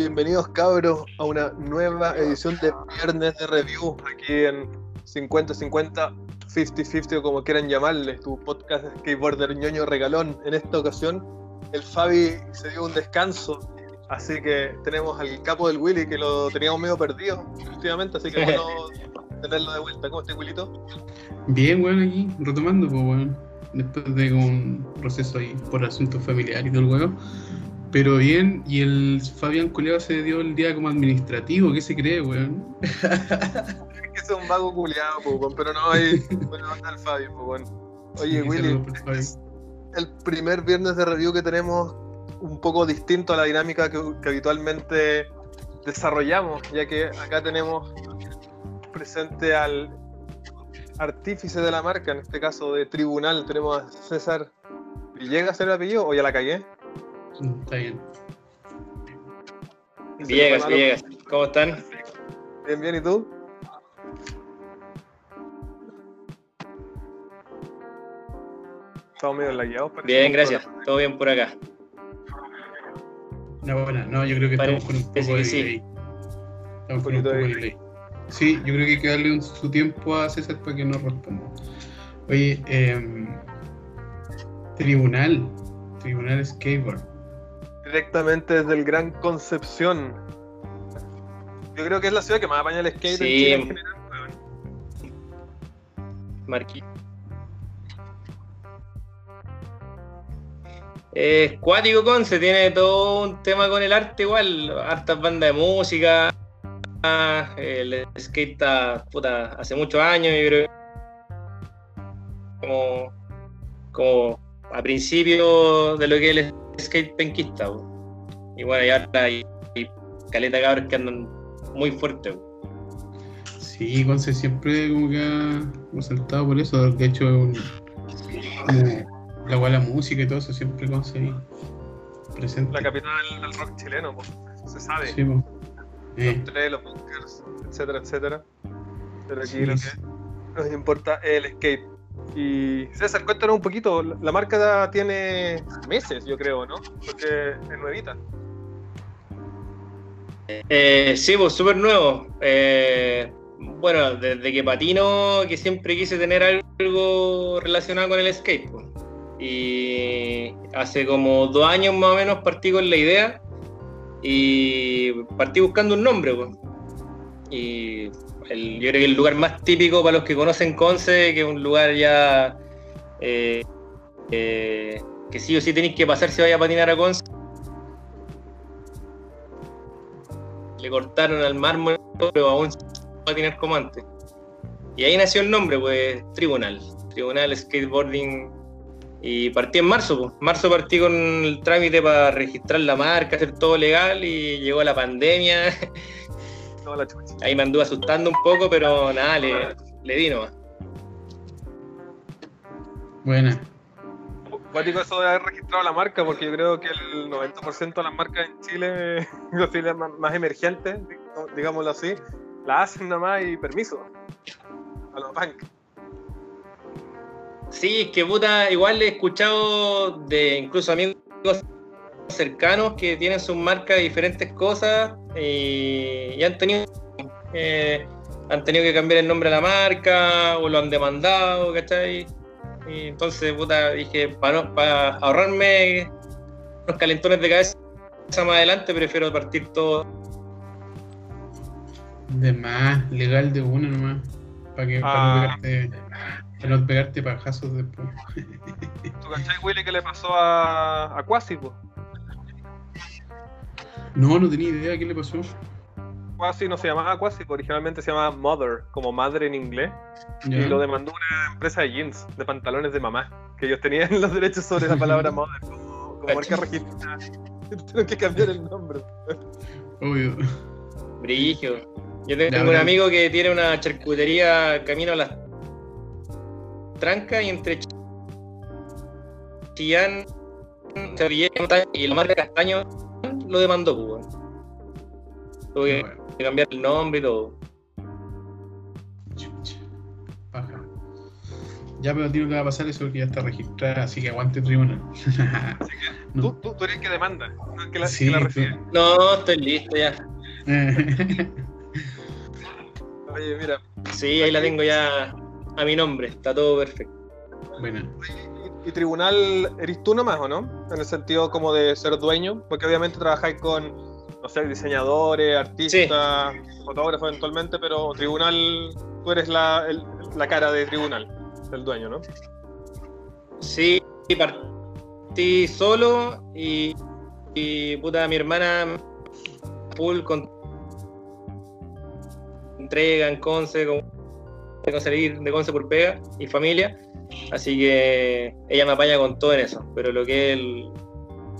Bienvenidos cabros a una nueva edición de Viernes de Review aquí en 50-50, 50-50 o como quieran llamarle, tu podcast de skateboarder ñoño regalón. En esta ocasión el Fabi se dio un descanso, así que tenemos al capo del Willy que lo teníamos medio perdido últimamente, así que bueno tenerlo de vuelta. ¿Cómo estás, Willito? Bien, bueno, aquí retomando, pues bueno, después de un proceso ahí por asuntos familiares y todo el huevo. Pero bien, y el Fabián Culeado se dio el día como administrativo, ¿qué se cree, weón? es que es un vago culeado, pues, pero no hay. Bueno, anda el Fabio, bueno. Oye, Willy, el primer viernes de review que tenemos un poco distinto a la dinámica que, que habitualmente desarrollamos, ya que acá tenemos presente al artífice de la marca, en este caso de tribunal, tenemos a César ¿Llega a ser el apellido o ya la cagué? Está bien. Villegas, Villegas. ¿Cómo están? Bien, bien, ¿y tú? Estamos medio lagueados. Bien, gracias. Todo bien por acá. No, bueno, no, yo creo que estamos con un poco de sí. Estamos con un poco de delay. Sí, yo creo que hay que darle un, su tiempo a César para que nos responda. Oye, eh, Tribunal, Tribunal Skateboard directamente desde el Gran Concepción. Yo creo que es la ciudad que más apaña el skate sí. en general, Marquí. Es cuático Conce, tiene todo un tema con el arte igual, hartas bandas de música, el skate está, puta, hace muchos años, yo creo como, como a principio de lo que es skate penquista. Y bueno, y ahora hay, caleta cabros que andan muy fuerte. Sí, Conce siempre como que ha saltado por eso. De hecho, un, la la música y todo eso siempre Conce presente. La capital del, rock chileno, se sabe. Sí, Los eh. tres, los bunkers, etcétera, etcétera. Pero aquí lo que nos importa es el skate. Y César, cuéntanos un poquito, la marca tiene meses, yo creo, ¿no? Porque es nuevita. Eh, sí, pues súper nuevo. Eh, bueno, desde que patino, que siempre quise tener algo relacionado con el skate. Pues. Y hace como dos años más o menos partí con la idea y partí buscando un nombre. Pues. Y yo creo que el lugar más típico para los que conocen Conce, que es un lugar ya eh, eh, que sí o sí tenéis que pasar si vaya a patinar a Conce. Le cortaron al mármol, pero aún va a tener como antes. Y ahí nació el nombre, pues, Tribunal. Tribunal Skateboarding. Y partí en marzo, pues. Marzo partí con el trámite para registrar la marca, hacer todo legal y llegó la pandemia. Ahí me anduve asustando un poco, pero nada, le, le di nomás. Buena. Cuático eso de haber registrado la marca, porque yo creo que el 90% de las marcas en Chile, los más, más emergentes, digámoslo así, la hacen nomás y permiso a los bancos. Sí, es que puta, igual he escuchado de incluso amigos cercanos que tienen sus marcas de diferentes cosas y, han tenido eh, han tenido que cambiar el nombre de la marca o lo han demandado, ¿cachai? Y entonces, puta, dije, para, para ahorrarme los calentones de cabeza más adelante, prefiero partir todo. De más, legal de uno nomás. Para que para no ah. pegarte, para no pegarte pajazos después. ¿Tú cachai, Willy, qué le pasó a, a Quasi, no, no tenía idea qué le pasó. Quasi no se llamaba Quasi, originalmente se llamaba Mother, como madre en inglés. Y lo demandó una empresa de jeans, de pantalones de mamá, que ellos tenían los derechos sobre la palabra Mother, como, marca registrada. Tuvieron que cambiar el nombre. Obvio. Brigio. Yo tengo un amigo que tiene una charcutería camino a las trancas y entre Chillán y la marca Castaño lo demandó, pues, Tuve que cambiar el nombre y todo. Ya, pero no te va a pasar eso porque ya está registrada, así que aguante tribunal. Así que No. tú, tú, tú eres el que demanda, no el que la, Sí, que la recibe. No, estoy listo ya. Oye, mira, Sí, ahí la tengo ya a mi nombre, está todo perfecto. bueno, y, tribunal eres tú nomás, ¿o no? En el sentido como de ser dueño, porque obviamente trabajáis con, no sé, diseñadores, artistas, fotógrafos eventualmente, pero tribunal, tú eres la, el- la cara de tribunal, del dueño, ¿no? Sí, partí solo y, y puta, mi hermana full con entrega en Conce, con, con salir de Conce por pega y familia, así que ella me apaña con todo en eso, pero lo que es el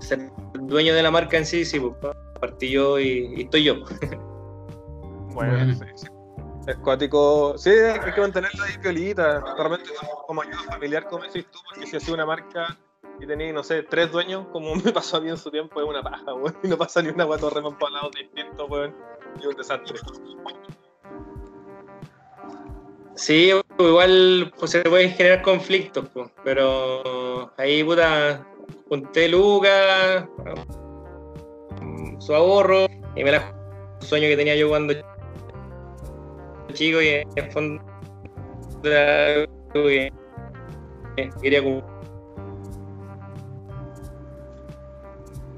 ser dueño de la marca en sí, sí, pues, partí yo y, y estoy yo. Bueno, sí, sí. Es cuático. Sí, hay que mantenerla ahí violita. Realmente como ayuda familiar, como decís tú, porque si hacía una marca y tenéis, no sé, tres dueños, como me pasó a mí en su tiempo, es una paja, weón. Y no pasa ni una guato reman para lados distintos, weón. Y un desastre. Sí, igual pues, se pueden generar conflictos, pues, pero ahí, puta, junté lucas, su ahorro, y me la un sueño que tenía yo cuando chico y en el fondo era algo que que quería cumplir.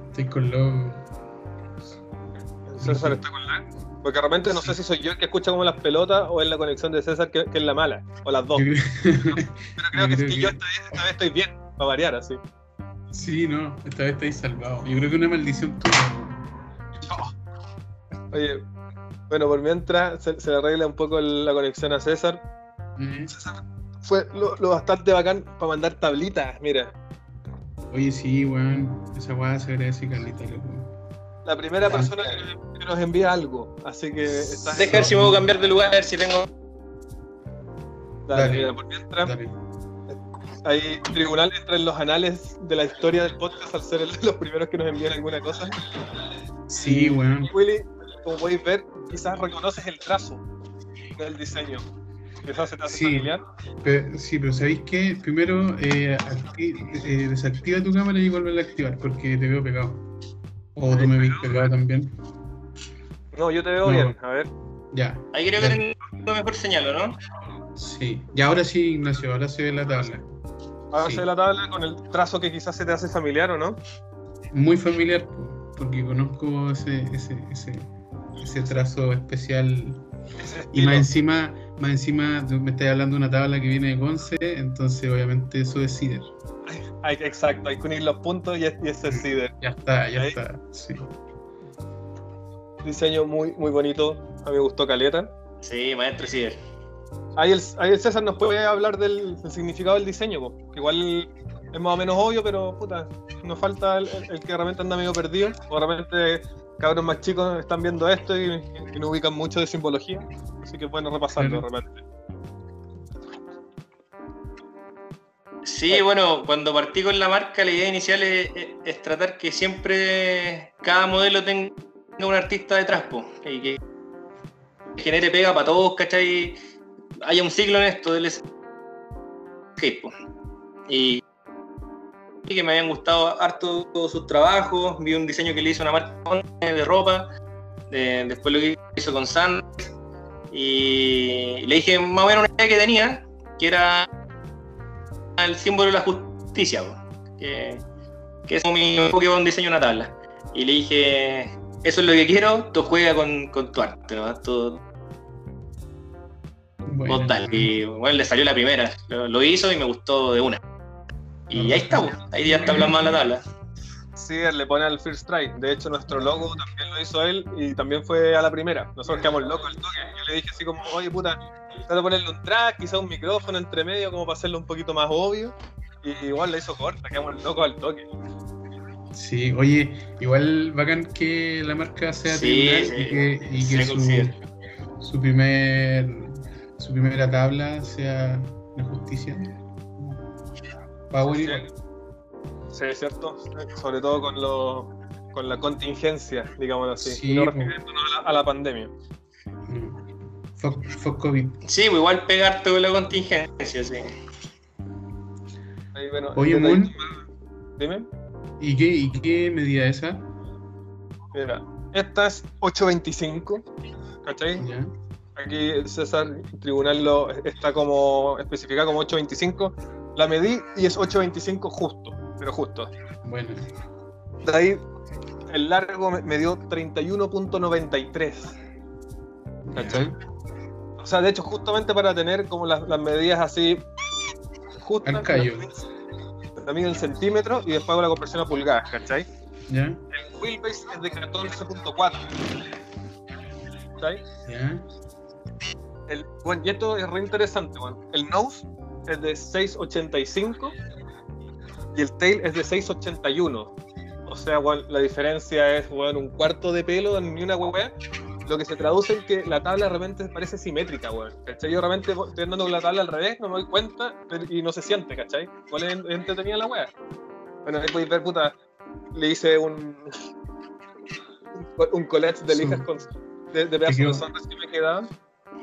estoy con loco. César está con la. Porque realmente no sé si soy yo el que escucha como las pelotas o es la conexión de César que, que es la mala, o las dos. Pero creo que, creo sí, yo que- esta vez, esta vez estoy bien, para variar así. Sí, no, esta vez estáis salvado. Yo creo que una maldición tuya. Oye, bueno, por mientras se, se le arregla un poco la conexión a César. César fue lo, lo bastante bacán para mandar tablitas, mira. Oye, sí, weón. Esa weá se agradece calita, loco. La primera persona que que nos envía algo, así que estás Deja ver si puedo cambiar de lugar, a ver si tengo. Dale, Dale. mira, por mientras, Dale. ahí Tribunal entra en los anales de la historia del podcast al ser el- los primeros que nos envían alguna cosa. Sí, weón. Willy, como podéis ver, quizás reconoces el trazo del diseño. Quizás se te hace Sí. familiar. Pero, sí, pero ¿sabéis qué? Primero, eh, acti- eh, desactiva tu cámara y vuelve a activar porque te veo pegado. O tú me ves pegado también. No, yo te veo No. bien, a ver. Ya, Ahí creo que tengo mejor señal, ¿o ¿no? sí. Y ahora sí, Ignacio, ahora se ve la tabla. Hágase Sí. la tabla con el trazo que quizás se te hace familiar o no. Muy familiar, po, porque conozco ese, ese, ese, ese trazo especial. Ese Y más encima, más encima me estás hablando de una tabla que viene de Conce, entonces obviamente eso es Cider. Exacto, hay que unir los puntos y, es- y ese es Cider. Ya está, ya Ahí. está. Sí. Diseño muy, muy bonito. A mí me gustó Caleta. Sí, maestro Cider. Ahí el, ahí el César nos puede hablar del, del significado del diseño, po, que igual es más o menos obvio, pero puta, nos falta el, el- el que realmente anda medio perdido. O realmente cabros más chicos están viendo esto y, y no ubican mucho de simbología. Así que es bueno repasarlo Claro. realmente. Sí, bueno, cuando partí con la marca, la idea inicial es, es- es tratar que siempre cada modelo tenga un artista detrás, po, y que genere pega para todos, ¿cachai? Haya un ciclo en esto del skate. Y, y que me habían gustado harto todos sus trabajos, vi un diseño que le hizo una marca de ropa, de- después lo que hizo con Sand, y le dije más o menos una idea que tenía, que era el símbolo de la justicia, que, que es como mi enfoque con diseño de una tabla. Y le dije, eso es lo que quiero, tú juega con, con tu arte, ¿no? Tú- Bueno, total. Y bueno, le salió la primera, lo, lo hizo y me gustó de una. Y ahí está, po, ahí ya está plasmada la tabla. Sí, él le pone al First Try. De hecho, nuestro logo también lo hizo él y también fue a la primera. Nosotros quedamos locos al toque. Yo le dije así como, oye puta, trata de ponerle un track, quizá un micrófono entre medio, como para hacerlo un poquito más obvio. Y igual la hizo corta, quedamos locos al toque. Sí, oye, igual bacán que la marca sea Sí, sí, y que, y se que su, primer su primera tabla sea la justicia. Power Sí. Sí, es cierto. Sobre todo con lo, con la contingencia, digámoslo así. Sí, y no refiriéndonos a la, a la pandemia. Mm. Fuck, fuck COVID. Sí, pues igual pegarte con la contingencia, sí. bueno, Oye, Moon. Dime. ¿Y qué, ¿Y qué medida es esa? Mira, esta es 825, ¿cachai? Ya. Aquí César Tribunal lo está como especificado como 825. La medí y es 825 justo, pero justo. Bueno. De ahí el largo me, dio 31.93. ¿Cachai? O sea, de hecho, justamente para tener como las, las medidas así justas, Al callo. La mido en centímetros y después hago la conversión a pulgadas, ¿cachai? El wheelbase es de 14.4. ¿Cachai? Bueno, y esto es re interesante, bueno. El nose es de 6.85 y el tail es de 6.81. O sea, bueno, la diferencia es bueno, un cuarto de pelo en ni una weá. Lo que se traduce en que la tabla realmente parece simétrica, weón. ¿Cachai? Yo realmente estoy andando con la tabla al revés, no me doy cuenta pero- y no se siente, ¿cachai? ¿Cuál es entretenida la weá? Bueno, ahí podéis ver, puta, le hice un. un collage de lijas con, de, de pedazos de sonras que me quedaban.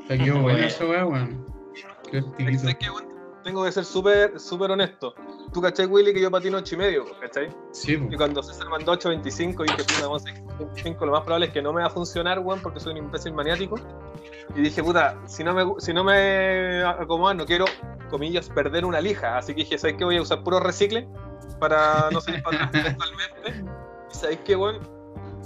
Está quedó buena esa weá, weón. Qué Tengo que ser súper súper honesto. Tú cachai, Willy, que yo patino 8 y medio, ¿cachai? Sí. Y cuando César mandó 8.25 dije, puta, vamos a hacer 5, lo más probable es que no me va a funcionar, weón, porque soy un imbécil maniático. Y dije, puta, si no me, si no me acomoda, no quiero, comillas, perder una lija. Así que dije, ¿sabes qué? Voy a usar puro recicle para no salir para totalmente. Y ¿sabes qué, weón?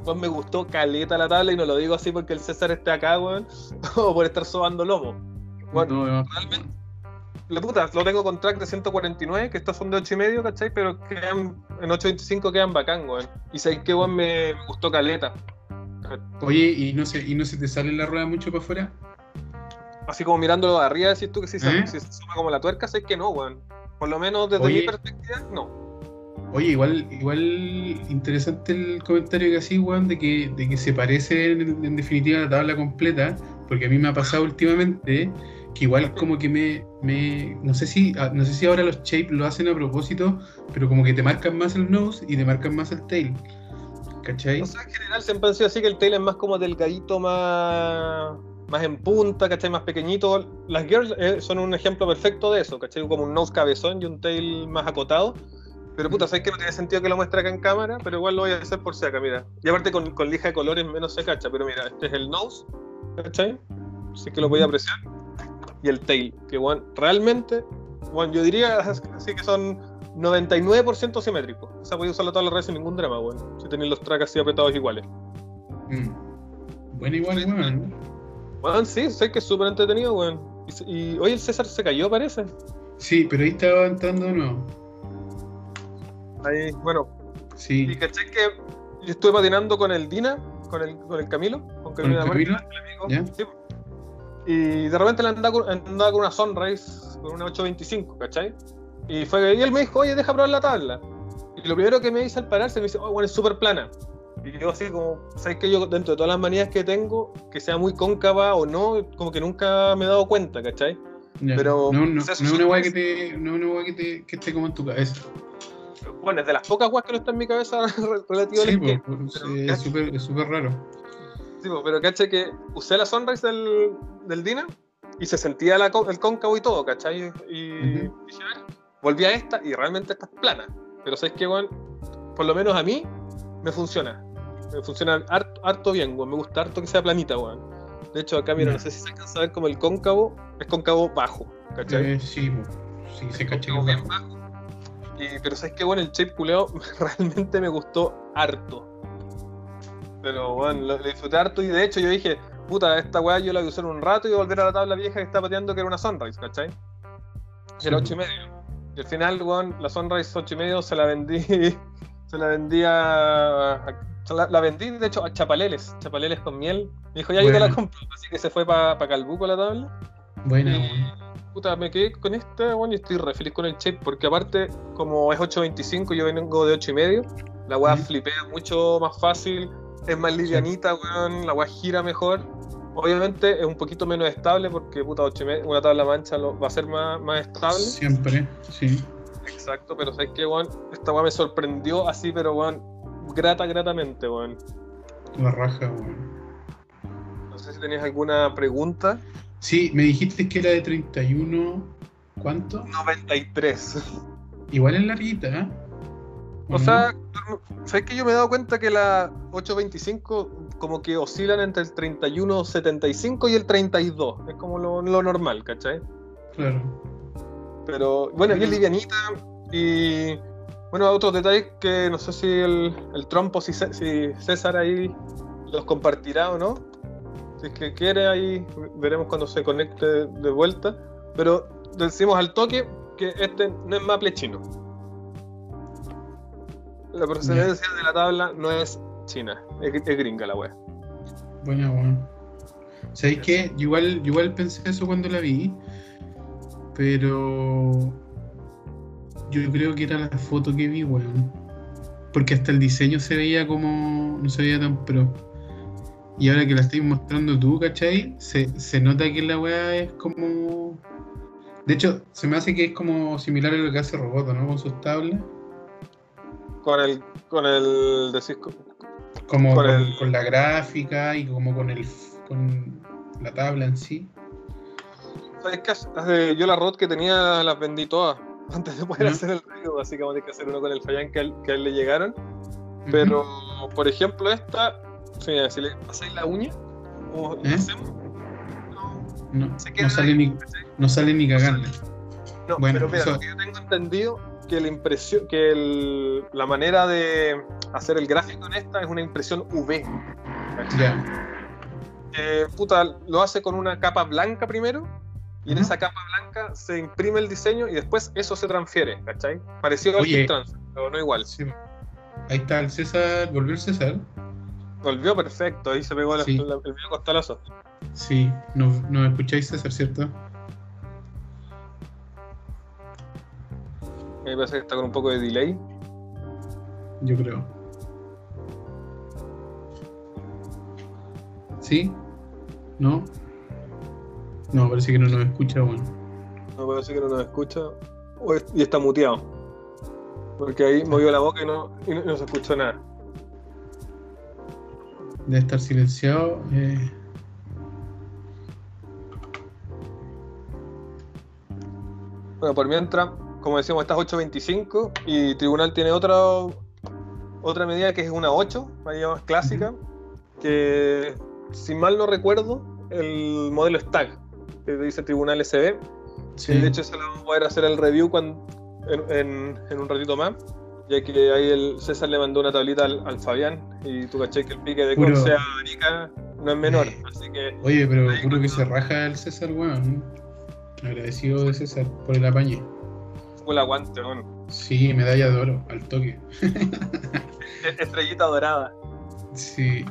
Pues me gustó caleta la tabla y no lo digo así porque el César esté acá, weón, o por estar sobando lomo. Bueno, demás, realmente- la puta, lo tengo con track de 149, que estos son de 8 y medio, ¿cachai? Pero quedan, en 825 quedan bacán, weón. Y sabes que weón me, gustó caleta. Oye, ¿y no, se, ¿y no se te sale la rueda mucho para afuera? Así como mirándolo de arriba, decís tú que si se, ¿Eh? si se suma como la tuerca, sabes que no, weón. Por lo menos desde Oye. mi perspectiva, no. Oye, igual, igual interesante el comentario que así, weón, de que, de que se parece en, en definitiva a la tabla completa, porque a mí me ha pasado últimamente que igual como que me, me no sé si ah, no sé si ahora los shape lo hacen a propósito, pero como que te marcan más el nose y te marcan más el tail. ¿Cachai? O sea, en general siempre han sido así que el tail es más como delgadito, más, más en punta, ¿cachai? Más pequeñito. Las girls eh, son un ejemplo perfecto de eso, ¿cachai? Como un nose cabezón y un tail más acotado. Pero puta, sabes que no tiene sentido que lo muestre acá en cámara, pero igual lo voy a hacer por si acá, mira. Y aparte con, con lija de colores menos se cacha, pero mira, este es el nose, ¿cachai? Así que lo voy a apreciar. Y el tail, que bueno, realmente, bueno, yo diría así que son 99% simétricos. O sea, a usarlo todas las redes sin ningún drama, bueno. Si tenéis los tracks así apretados iguales. Mm. Bueno, igual, weón. Bueno, sí, sé que es súper entretenido, weón. Y, y hoy el César se cayó, parece. Sí, pero ahí estaba entrando nuevo. Ahí, bueno, Sí. y caché que yo estuve patinando con el Dina, con el, con el Camilo, con ¿Con el Camilo Camilo? El amigo. ¿Ya? Sí. Y de repente le andaba con, andaba con una Sunrise, con una 825, ¿cachai? Y fue y él me dijo, oye, deja probar la tabla. Y lo primero que me dice al pararse, me dice, oh, bueno, es súper plana. Y yo así como, ¿sabes que Yo dentro de todas las manías que tengo, que sea muy cóncava o no, como que nunca me he dado cuenta, ¿cachai? Ya. Pero- no, no, o sea, no es una weá que te, no una que te, que esté como en tu cabeza. Bueno, es de las pocas guas que no está en mi cabeza relativo al Sí, skate. po, pues, pero- es súper raro. Sí, pero caché que usé la Sunrise del, del Dina y se sentía la el cóncavo y todo, ¿cachai? Y Ujú. dije, "Ah", volví a esta y realmente esta es plana. Pero sabes que, weón, por lo menos a mí me funciona. Me funciona harto, harto bien, weón. Me gusta harto que sea planita, weón. De hecho, acá, mira, no sé si se alcanza a ver como el cóncavo es cóncavo bajo, ¿cachai? Eh, sí, sí, se es bien bajo. bajo. Y, pero sabes que, bueno, el shape culeo realmente me gustó harto. Pero bueno, lo, lo disfruté harto y de hecho yo dije, puta, esta weá yo la voy a usar un rato y voy a volver a la tabla vieja que está pateando que era una Sunrise, ¿cachai? Sí. Era 8 y medio. Y al final, weón, la Sunrise 8 y medio se la vendí, se la vendí a, a- la, la vendí de hecho a Chapaleles, Chapaleles con miel. Me dijo, ya yo te la compro, así que se fue para Calbuco la tabla. Buena, Y, puta, me quedé con esta, bueno, y estoy re feliz con el shape, porque aparte, como es 8.25, yo vengo de 8 y medio, la weá Ujú. flipea mucho más fácil, es más livianita, weón, la weá gira mejor. Obviamente es un poquito menos estable, porque puta, 8 y medio, una tabla mancha lo- va a ser más, más estable. Siempre, sí. Exacto, pero sabes que, weón, esta weá me sorprendió así, pero weón, grata, gratamente, weón. La raja, weón. No sé si tenías alguna pregunta. Sí, me dijiste que era de 31. ¿Cuánto? 93. Igual es larguita, ¿eh? O sea, ¿sabes que yo me he dado cuenta que la 825 como que oscilan entre el 31.75 y el 32? Es como lo, normal, ¿cachai? Claro. Pero bueno, aquí es livianita y bueno, otros detalles que no sé si el, el trompo, si, si César ahí los compartirá o no. Si es que quiere, ahí veremos cuando se conecte de vuelta. Pero decimos al toque que este no es Maple chino. La procedencia de la tabla no es china, es, gringa la wea. Bueno, bueno. ¿Sabéis qué? igual, igual pensé eso cuando la vi, pero yo creo que era la foto que vi, weón. Porque hasta el diseño se veía como. no se veía tan pro. Y ahora que la estoy mostrando tú, ¿cachai? Se, se nota que la weá es como. De hecho, se me hace que es como similar a lo que hace Roboto, ¿no? Con sus tablas. Con el. con el. como con, la gráfica y como con el. con la tabla en sí. ¿Sabes qué? Yo la ROT que tenía las vendí todas antes de poder hacer el review, así que vamos a tener que hacer uno con el Fallán que, a él le llegaron. Pero, por ejemplo, esta, si le pasáis la uña, o ¿Eh? hacemos, no, no, sale ni, no sale ni. No, bueno, pero mira, yo tengo entendido que la impresión, que el, la manera de hacer el gráfico en esta es una impresión UV. Ya. Eh, puta, lo hace con una capa blanca primero y en esa capa blanca se imprime el diseño y después eso se transfiere, ¿cachai? Parecido al trans, pero no igual. Ahí está el César, volvió el César. Volvió perfecto, ahí se pegó el, el, el costalazo. Sí, nos no escucháis César, ¿cierto? Me parece que está con un poco de delay. Yo creo. ¿Sí? ¿No? No, parece que no nos escucha, bueno. No, parece que no nos escucha. Y está muteado. Porque ahí movió la boca y no, no, se escuchó nada. Debe estar silenciado. Eh. Bueno, por mientras, como decíamos, esta es 8.25 y Tribunal tiene otra otra medida que es una 8, más clásica, que si mal no recuerdo, el modelo STAG, que dice Tribunal SB. De hecho, se lo vamos a poder hacer el review cuando, en, un ratito más, ya que ahí el César le mandó una tablita al, Fabián y tú caché que el pique de Corse a Arica no es menor. Así que, Oye, pero juro que se raja el César, weón. Agradecido de César por el apañe. Fue el aguante, weón. Sí, medalla de oro, al toque. Estrellita dorada. Sí.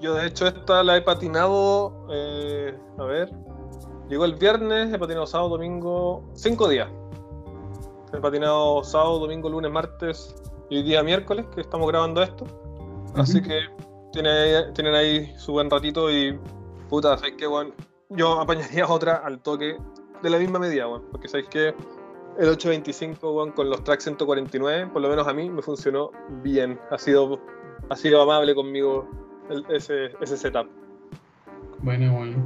Yo de hecho esta la he patinado, eh, a ver, llegó el viernes, he patinado sábado, domingo, cinco días. He patinado sábado, domingo, lunes, martes y hoy día miércoles, que estamos grabando esto. Así que tienen, tienen ahí su buen ratito y puta, ¿sabes qué, bueno? Yo apañaría otra al toque de la misma medida, bueno, porque sabéis que el 825, bueno, con los tracks 149, por lo menos a mí me funcionó bien. Ha sido, ha sido amable conmigo ese, ese setup. Bueno, bueno.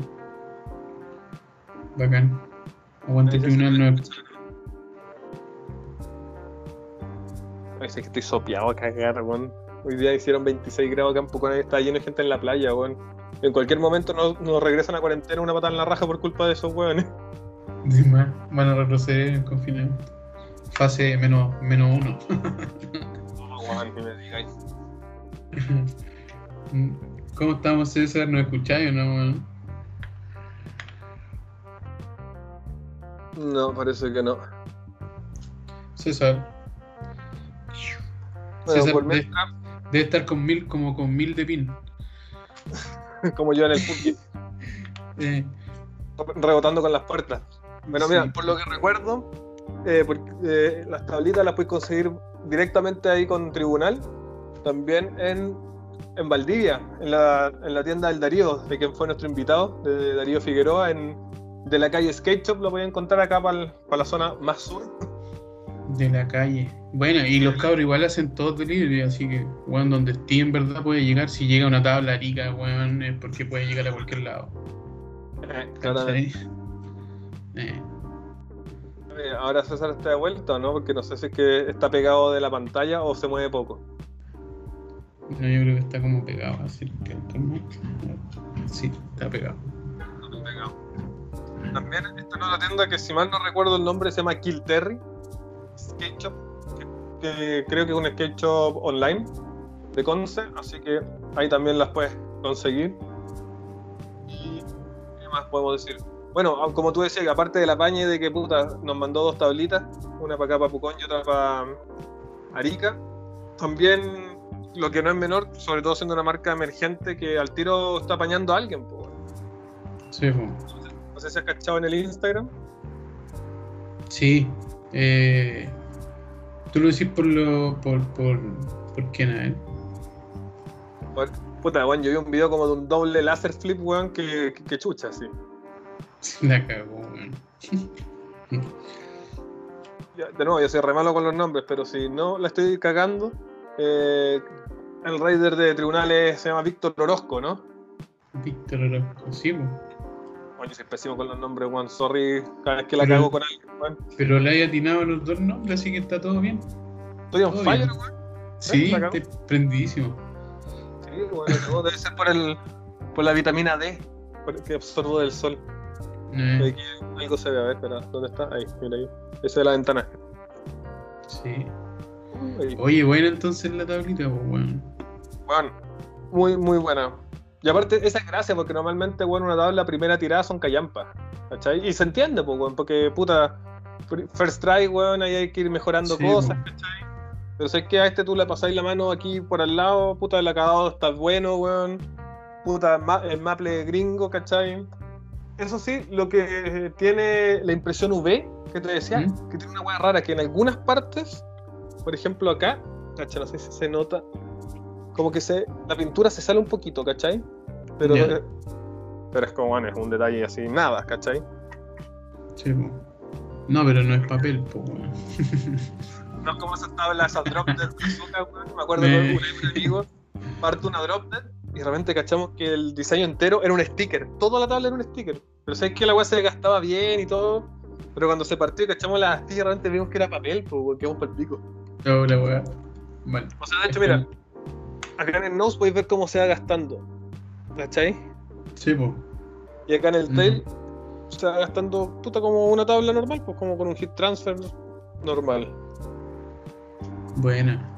Bacán. Aguante tribunal nuevo. Parece que estoy sopeado a cagar, weón. Hoy día hicieron 26 grados acá en Pucón, está lleno de gente en la playa, weón. En cualquier momento nos, nos regresan a cuarentena una patada en la raja por culpa de esos weones. Van a retroceder en confinamiento. Fase menos, menos uno. no, que me digáis. ¿Cómo estamos, César? ¿Nos escucháis o no? No, parece que no. César. César debe, estar con mil, como con mil de pin. como yo en el fútbol. Eh. Rebotando con las puertas. Bueno, mira, por lo que recuerdo, eh, eh, las tablitas las puedes conseguir directamente ahí con tribunal. También en en Valdivia, en la, en la tienda del Darío, de quien fue nuestro invitado, de Darío Figueroa, en, de la calle Skate Shop, lo voy a encontrar acá para la zona más sur. De la calle. Bueno, y los cabros igual hacen todo delivery, así que, bueno, donde esté en verdad puede llegar. Si llega una tabla rica, bueno, es porque puede llegar a cualquier lado. Eh, claramente. Eh. Ahora César está de vuelta, ¿no? Porque no sé si es que está pegado de la pantalla o se mueve poco. No, yo creo que está como pegado, así que Sí, está pegado. Está pegado. También está en otra tienda que si mal no recuerdo el nombre se llama Kill Terry Skate Shop, que, creo que es un skate shop online de Conce, así que ahí también las puedes conseguir. Y qué más podemos decir. Bueno, como tú decías, aparte de la pañe de que puta nos mandó dos tablitas, una para acá para Pucón y otra para Arica, también lo que no es menor, sobre todo siendo una marca emergente que al tiro está apañando a alguien. Pues. Sí, pues. No sé si has cachado en el Instagram. Sí. Eh, Tú lo decís por lo. por. por. por quién a él. Puta, weón, yo vi un video como de un doble laser flip, weón, que, que, chucha, sí. La cagó, weón. de nuevo, yo soy re malo con los nombres, pero si no la estoy cagando, eh, el raider de tribunales se llama Víctor Orozco, ¿no? Víctor Orozco, sí. Bueno, yo soy pésimo con los nombres, weón. Sorry cada vez que la cago con alguien, weón. Pero le he atinado los dos nombres, así que está todo bien. Estoy on fire, weón. Sí, estoy prendidísimo. Sí, bueno, debe ser por el por la vitamina D que absorbo del sol. Aquí algo se ve, a ver, espera, ¿dónde está? Ahí, mira ahí. Esa es la ventana. Sí. Oye, bueno entonces la tablita, pues bueno. Bueno, muy, muy buena. Y aparte, esa es gracia, porque normalmente, bueno, una tabla primera tirada son callampas. ¿Cachai? Y se entiende, pues, weón, porque, puta, first try, weón, ahí hay que ir mejorando cosas, ¿cachai? Pero sé que a este tú le pasáis la mano aquí por al lado, puta, el acabado está bueno, weón. Puta, el maple gringo, ¿cachai? Eso sí, lo que tiene la impresión V, que te decía, que tiene una weá rara, que en algunas partes, por ejemplo acá, ¿cachai? No sé si se nota, como que se, la pintura se sale un poquito, ¿cachai? Pero, eh, pero es como, bueno, es un detalle así, nada, ¿cachai? Sí, No, pero no es papel, pues, No es como esas tablas, esas drop dead Me acuerdo de un amigo parte una drop dead y de repente cachamos que el diseño entero era un sticker. Toda la tabla era un sticker. Pero sabes que la weá se gastaba bien y todo. Pero cuando se partió y cachamos las astillas, de repente vimos que era papel, pues, quedamos para el pico. No, la weá. O sea, de hecho, mira, acá en el nose podéis ver cómo se va gastando. ¿Cachai? Sí, pues. Y acá en el tail se va gastando puta como una tabla normal, pues como con un hit transfer normal. Buena.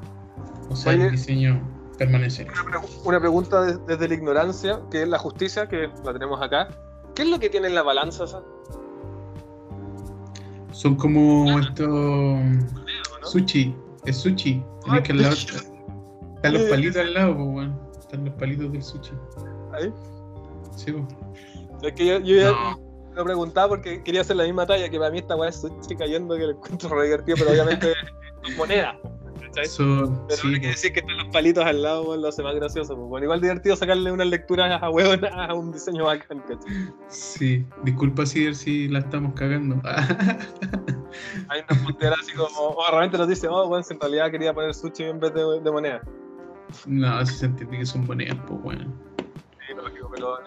O sea, el diseño permanece. Una, pregunta desde la ignorancia, que es la justicia, que la tenemos acá. ¿Qué es lo que tiene en la balanza esa? Son como estos. Sushi. Es sushi. Ah, que al lado. Están los palitos al lado, pues, bueno. Están los palitos del sushi. ¿Ahí? Sí, pues. Es que yo, yo ya lo preguntaba porque quería hacer la misma talla, que para mí esta weá es sushi cayendo, que lo encuentro re divertido, pero obviamente es moneda. Eso, pero sí, hay que decir que están los palitos al lado, bueno, lo hace más gracioso. Pues. Bueno, igual divertido sacarle unas lecturas a huevo a un diseño bacán, ¿cachai? Sí, disculpa si, si la estamos cagando. Hay una puntera así como, o realmente nos dice, oh, bueno, en realidad quería poner sushi en vez de, de moneda. No, si se entiende que son monedas, pues bueno. Sí, lógico, pero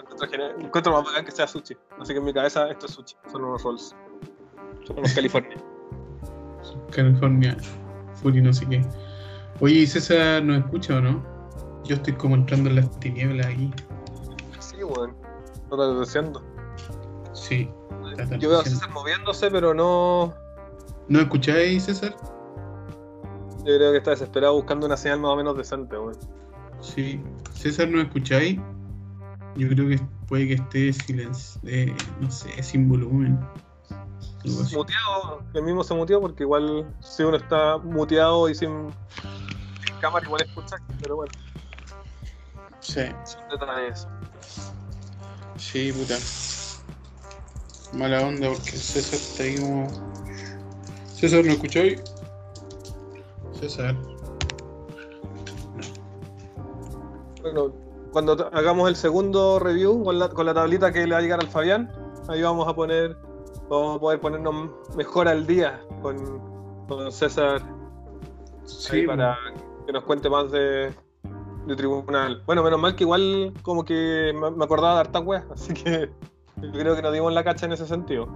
encuentro, más bacán que sea sushi. Así que en mi cabeza esto es sushi, son unos rolls. Son unos California. California, Fury no sé qué. Oye, César nos escucha o no? Yo estoy como entrando en las tinieblas aquí. Sí, weón. No estás deseando. Sí. Yo veo a César moviéndose, pero no. ¿No escucháis, César? Yo creo que está desesperado buscando una señal más o menos decente, weón. Sí. César, ¿no escucháis? Yo creo que puede que esté silencio, eh, no sé, sin volumen. Muteado, el mismo se muteó porque igual si uno está muteado y sin, cámara igual escucha, pero bueno. Sí. Son detalles. Sí, puta. Mala onda porque César está ahí como. César, ¿no escucháis? César. Bueno, cuando hagamos el segundo review con la, con la tablita que le va a llegar al Fabián, ahí vamos a poner, vamos a poder ponernos mejor al día con, con César sí, para que nos cuente más de, de, tribunal. Bueno, menos mal que igual como que me, acordaba de harta así que yo creo que nos dimos la cacha en ese sentido.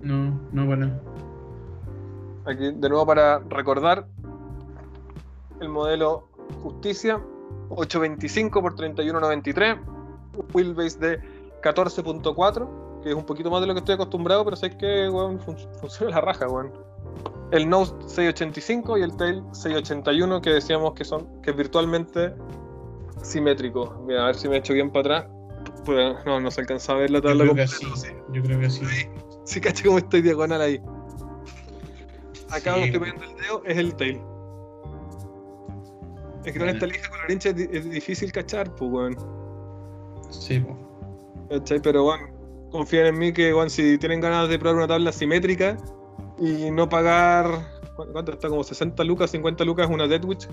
No, no, bueno. aquí de nuevo para recordar el modelo Justicia 825 por 3193, wheelbase de 14.4, que es un poquito más de lo que estoy acostumbrado, pero sé que funciona la raja, weón. El Nose 685 y el Tail 681 que decíamos que son que es virtualmente simétrico. Mira, a ver si me he hecho bien para atrás. Pues, no, no se alcanza a ver la tabla Yo creo que sí. Yo creo que sí. Sí, caché como estoy diagonal ahí. Acá donde estoy poniendo el dedo es el tail. Es que con esta lija con la es, es difícil cachar, pues, weón. Sí, pues. ¿Cachai? Pero, bueno, confíen en mí que, bueno, si tienen ganas de probar una tabla simétrica y no pagar. ¿Cuánto está? Como 60 lucas, 50 lucas una Deadwitch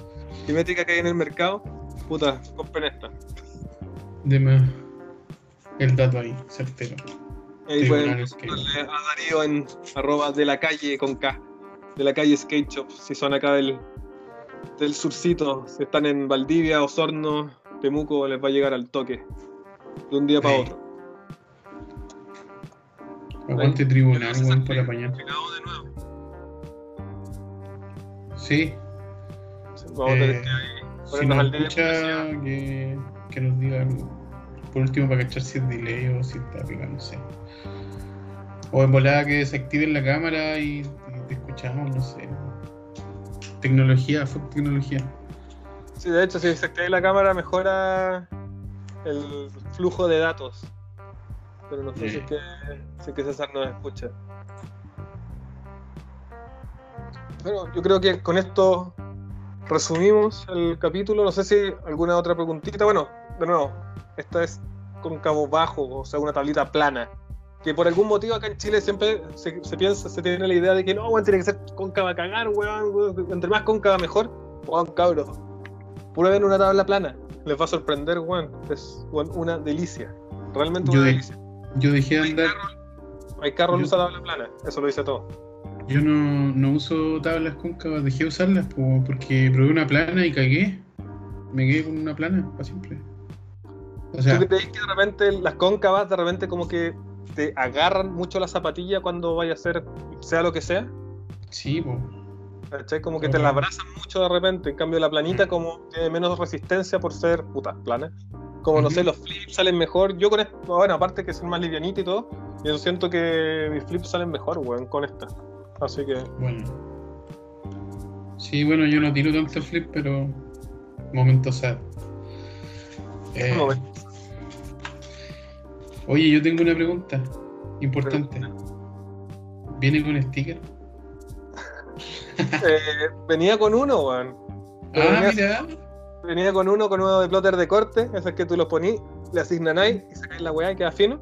simétrica que hay en el mercado. Puta, compren esta. Deme el dato ahí, certero. Ahí pueden a Darío en arroba de la calle con K. De la calle Skate Shop, si son acá del, del surcito. Si están en Valdivia, Osorno, Temuco, les va a llegar al toque. De un día para otro. Aguante tribunal, weón, por apañar. de nuevo. Sí. Vamos a tener eh, que si nos escucha, que, que nos diga algo. Por último, para cachar si es delay o si está pegando, no sé. O en volada que desactiven la cámara y, te escuchamos, no sé. Tecnología, fue tecnología. Sí, de hecho, si desactiváis la cámara mejora el flujo de datos. Pero no sé si, es que, si que César nos escucha. Bueno, yo creo que con esto resumimos el capítulo. No sé si alguna otra preguntita. Bueno, de nuevo, esta es con cabo bajo, o sea, una tablita plana. Que por algún motivo acá en Chile siempre se, piensa, se tiene la idea de que no, weón, tiene que ser cóncava a cagar, weón, entre más cóncava mejor. Weón, cabros, prueben una tabla plana, les va a sorprender, weón, es una delicia, realmente una delicia. Yo dejé de andar. Hay carros que usan tabla plana, eso lo dice todo. Yo no, no uso tablas cóncavas, dejé de usarlas porque probé una plana y cagué. Me quedé con una plana, para siempre. O sea, ¿Tú crees que de repente las cóncavas de repente como que te agarran mucho la zapatilla cuando vaya a hacer sea lo que sea? Sí, pues. Como que te la abrazan mucho de repente. En cambio, la planita, mm. como tiene menos resistencia por ser puta plana. Como no sé, los flips salen mejor. Yo con esto, bueno, aparte que son más livianita y todo, yo siento que mis flips salen mejor, weón, con esta. Así que. Bueno. Sí, bueno, yo no tiro tanto flip, pero. Momento sad. Eh, Oye, yo tengo una pregunta importante. ¿Viene con sticker? Eh, venía con uno, weón. Ah, mira. Venía con uno, con uno de plotter de corte, ese es que tú los ponís, le asignan ahí y sacáis la weá y queda fino.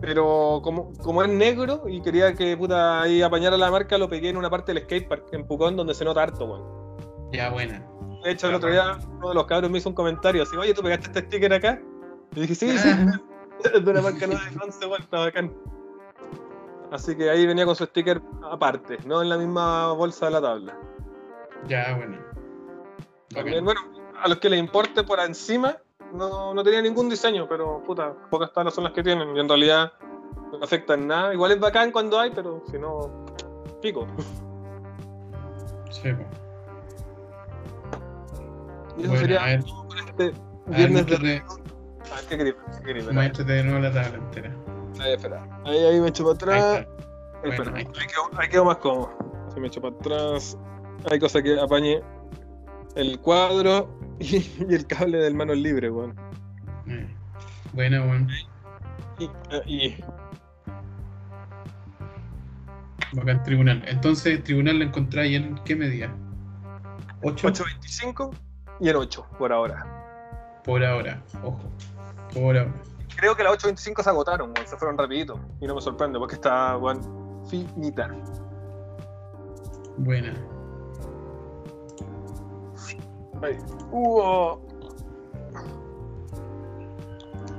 Pero como, como es negro y quería que puta ahí apañara la marca, lo pegué en una parte del skatepark, en Pucón, donde se nota harto, weón. Ya, buena. De hecho, el otro día uno de los cabros me hizo un comentario así, oye, ¿tú pegaste este sticker acá? Y dije, sí, sí. de una marca nueva de 11 está bacán. Así que ahí venía con su sticker aparte, no en la misma bolsa de la tabla. Ya, bueno. Bueno, a los que les importe por encima, no, no tenía ningún diseño, pero puta, pocas tablas son las que tienen y en realidad no afectan nada. Igual es bacán cuando hay, pero si no, pico. Sí, Y eso sería este viernes de. Ah, ¿qué querés? ¿Qué de nuevo la tabla entera. Ahí, espera. Ahí, ahí me echo para atrás. Ahí, espera. Ahí, quedo, ahí, quedo, más cómodo. Si me echo para atrás. Hay cosas que apañe el cuadro y, el cable del manos libre, weón. Eh, buena, weón. Y, y, Bacán tribunal. Entonces, el tribunal lo encontráis en qué medida? ¿8? 8.25 y en 8 por ahora. Por ahora, ojo. Por Creo que las 8.25 se agotaron, se fueron rapidito. Y no me sorprende porque está, bueno, finita. Buena. Ahí. Uh,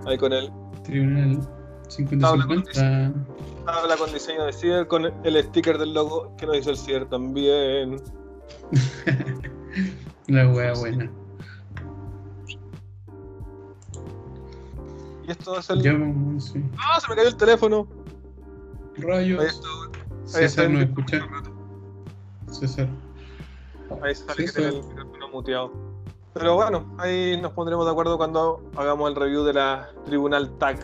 Ahí con el Tribunal 50-50. Habla con diseño de Cier, con el sticker del logo que nos hizo el Cier también. La wea buena. Y esto es el. ¡Ah! Se me cayó el teléfono. Rayos. Ahí está, César no escucha. César. Ahí sale que tiene el micrófono muteado. Pero bueno, ahí nos pondremos de acuerdo cuando hagamos el review de la Tribunal TAC.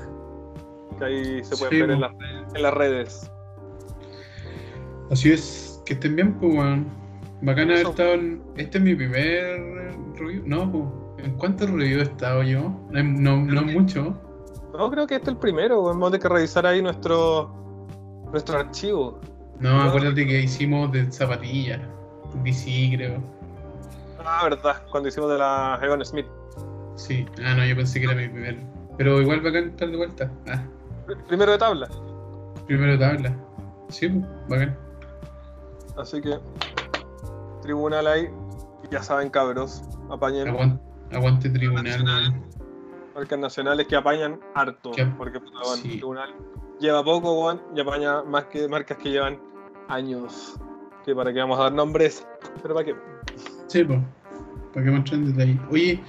Que ahí se puede ver en, las redes. Así es, que estén bien, pues, weón. Bacán haber estado en. Este es mi primer review. No, pues. ¿En cuántos reviews he estado yo? No, no, mucho. No, creo que este es el primero. Vamos a que revisar ahí nuestro, nuestro archivo. No, acuérdate que hicimos de zapatilla. DC, creo. Ah, verdad, cuando hicimos de la Evan Smith. Sí, ah, no, yo pensé que era mi primer. Pero igual bacán estar de vuelta. Ah. Primero de tabla. Primero de tabla. Sí, pues, bacán. Así que, tribunal ahí. Ya saben, cabros. Apañen. Aguante, aguante tribunal, Marcas nacionales que apañan harto. Porque pues, tribunal lleva poco, Juan, y apaña más que marcas que llevan años. Que para qué vamos a dar nombres, pero para qué. Sí, pues, para que muestren desde ahí. Oye,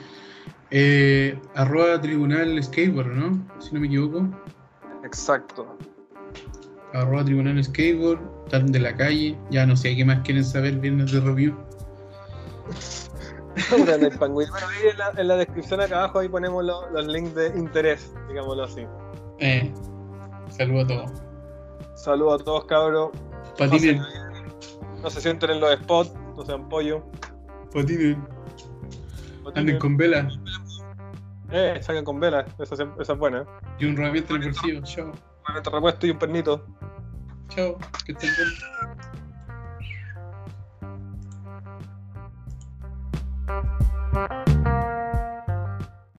eh, arroba tribunal skateboard, ¿no? Si no me equivoco. Exacto. Arroba tribunal skateboard, están de la calle, ya no sé qué más quieren saber viernes de review. bueno, ahí en la, en la, descripción acá abajo ahí ponemos los links de interés, digámoslo así. Eh, Saludos a todos. Saludos a todos, cabros. Patinen. No se sienten en los spots, no sean pollo. Patinen. Anden con vela. Eh, salgan con vela, esa, esa es buena. Y un herramienta bolsillo, chao. Un repuesto y un pernito. Chao, que estén bien.